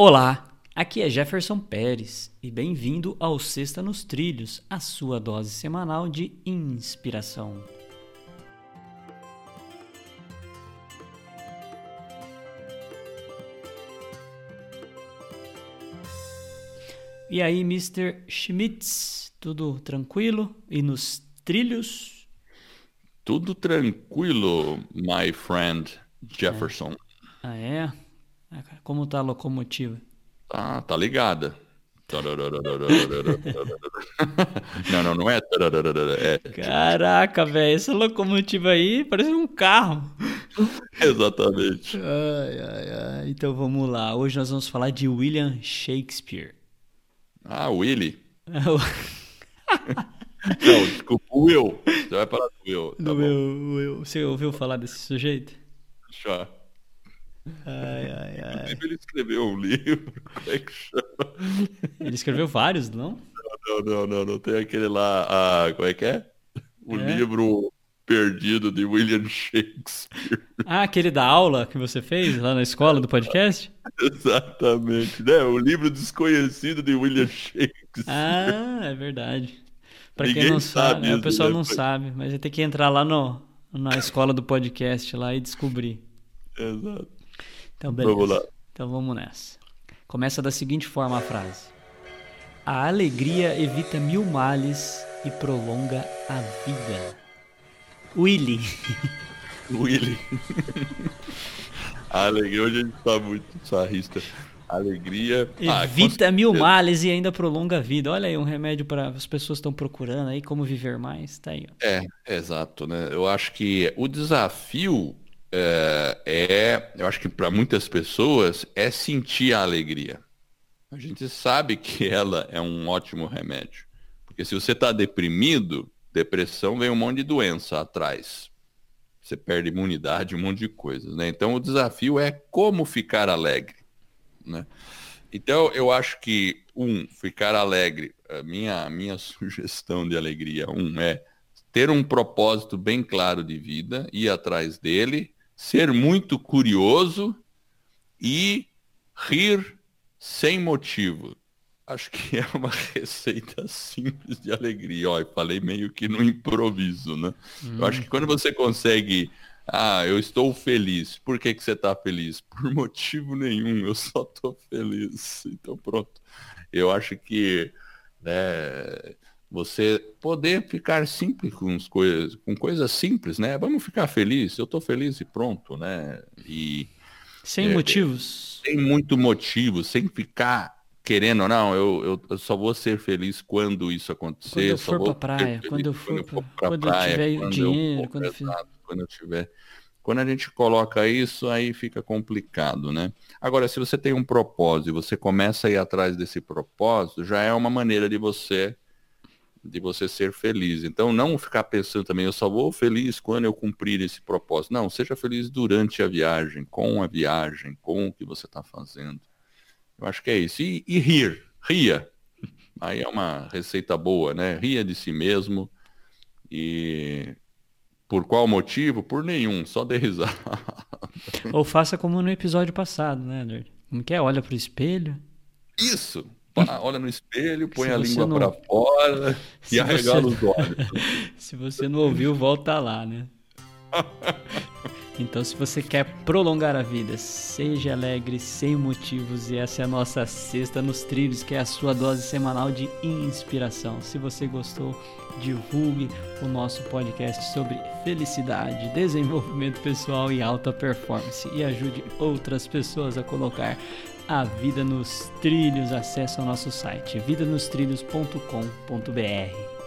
Olá, aqui é Jefferson Pérez e bem-vindo ao Sexta nos Trilhos, a sua dose semanal de inspiração. E aí, Mr. Schmitz, tudo tranquilo? E nos trilhos? Tudo tranquilo, my friend Jefferson. Ah, é? Como tá a locomotiva? Ah, tá ligada. não, não, não é. é... Caraca, velho, essa locomotiva aí parece um carro. Exatamente. Ai, ai, ai. Então vamos lá. Hoje nós vamos falar de William Shakespeare. Ah, Willy. Não, desculpa, Will. Você vai falar do Will. Tá do Will, Will. Você ouviu falar desse sujeito? Já. Ai, ai, ai. Ele escreveu um livro, como é que chama? Ele escreveu vários, não? Não, não, não, não. Tem aquele lá, ah, como é que é? O é? livro perdido de William Shakespeare. Ah, aquele da aula que você fez lá na escola do podcast? Exatamente, né? O livro desconhecido de William Shakespeare. Ah, é verdade. Para quem não sabe, sabe o pessoal né? não sabe, mas tem que entrar lá no, na escola do podcast lá e descobrir. Exato. Então, beleza. Vamos lá. Então vamos nessa. Começa da seguinte forma a frase: A alegria evita mil males e prolonga a vida. Willy. Willy. a alegria, hoje a gente tá muito sarrista. Alegria. Ah, Evita ah, mil males e ainda prolonga a vida. Olha aí um remédio para as pessoas estão procurando aí como viver mais. Tá aí. Ó. É, exato, né? Eu acho que o desafio é, é eu acho que para muitas pessoas é sentir a alegria. A gente sabe que ela é um ótimo remédio, porque se você está deprimido, depressão vem um monte de doença atrás. Você perde imunidade, um monte de coisas, né? Então o desafio é como ficar alegre. Né? Então, eu acho que, um, ficar alegre, a minha, minha sugestão de alegria, um, é ter um propósito bem claro de vida, ir atrás dele, ser muito curioso e rir sem motivo. Acho que é uma receita simples de alegria. Ó, falei meio que no improviso, né? Hum. Eu acho que quando você consegue ah, eu estou feliz. Por que, que você está feliz? Por motivo nenhum, eu só estou feliz. Então pronto. Eu acho que né, você poder ficar simples com, as coisas, com coisas simples, né? Vamos ficar feliz, eu estou feliz e pronto, né? E, sem é, motivos. Sem muito motivo, sem ficar querendo, não, eu, eu, eu, só vou ser feliz quando isso acontecer. Quando eu for para praia, quando eu for, quando for quando praia, eu tiver quando dinheiro, eu, quando eu fiz quando eu tiver. Quando a gente coloca isso, aí fica complicado, né? Agora, se você tem um propósito e você começa a ir atrás desse propósito, já é uma maneira de você de você ser feliz. Então, não ficar pensando também, eu só vou feliz quando eu cumprir esse propósito. Não, seja feliz durante a viagem, com a viagem, com o que você está fazendo. Eu acho que é isso. E, e rir, ria. Aí é uma receita boa, né? Ria de si mesmo e por qual motivo? Por nenhum, só dê risada. Ou faça como no episódio passado, né, Edward? Como que é? Olha pro espelho. Isso! Olha no espelho, põe a língua não... para fora e arregala você... os olhos. Se você não ouviu, volta lá, né? Então, se você quer prolongar a vida, seja alegre, sem motivos, e essa é a nossa sexta nos trilhos, que é a sua dose semanal de inspiração. Se você gostou, divulgue o nosso podcast sobre felicidade, desenvolvimento pessoal e alta performance e ajude outras pessoas a colocar a vida nos trilhos. Acesse o nosso site vidanostrilhos.com.br.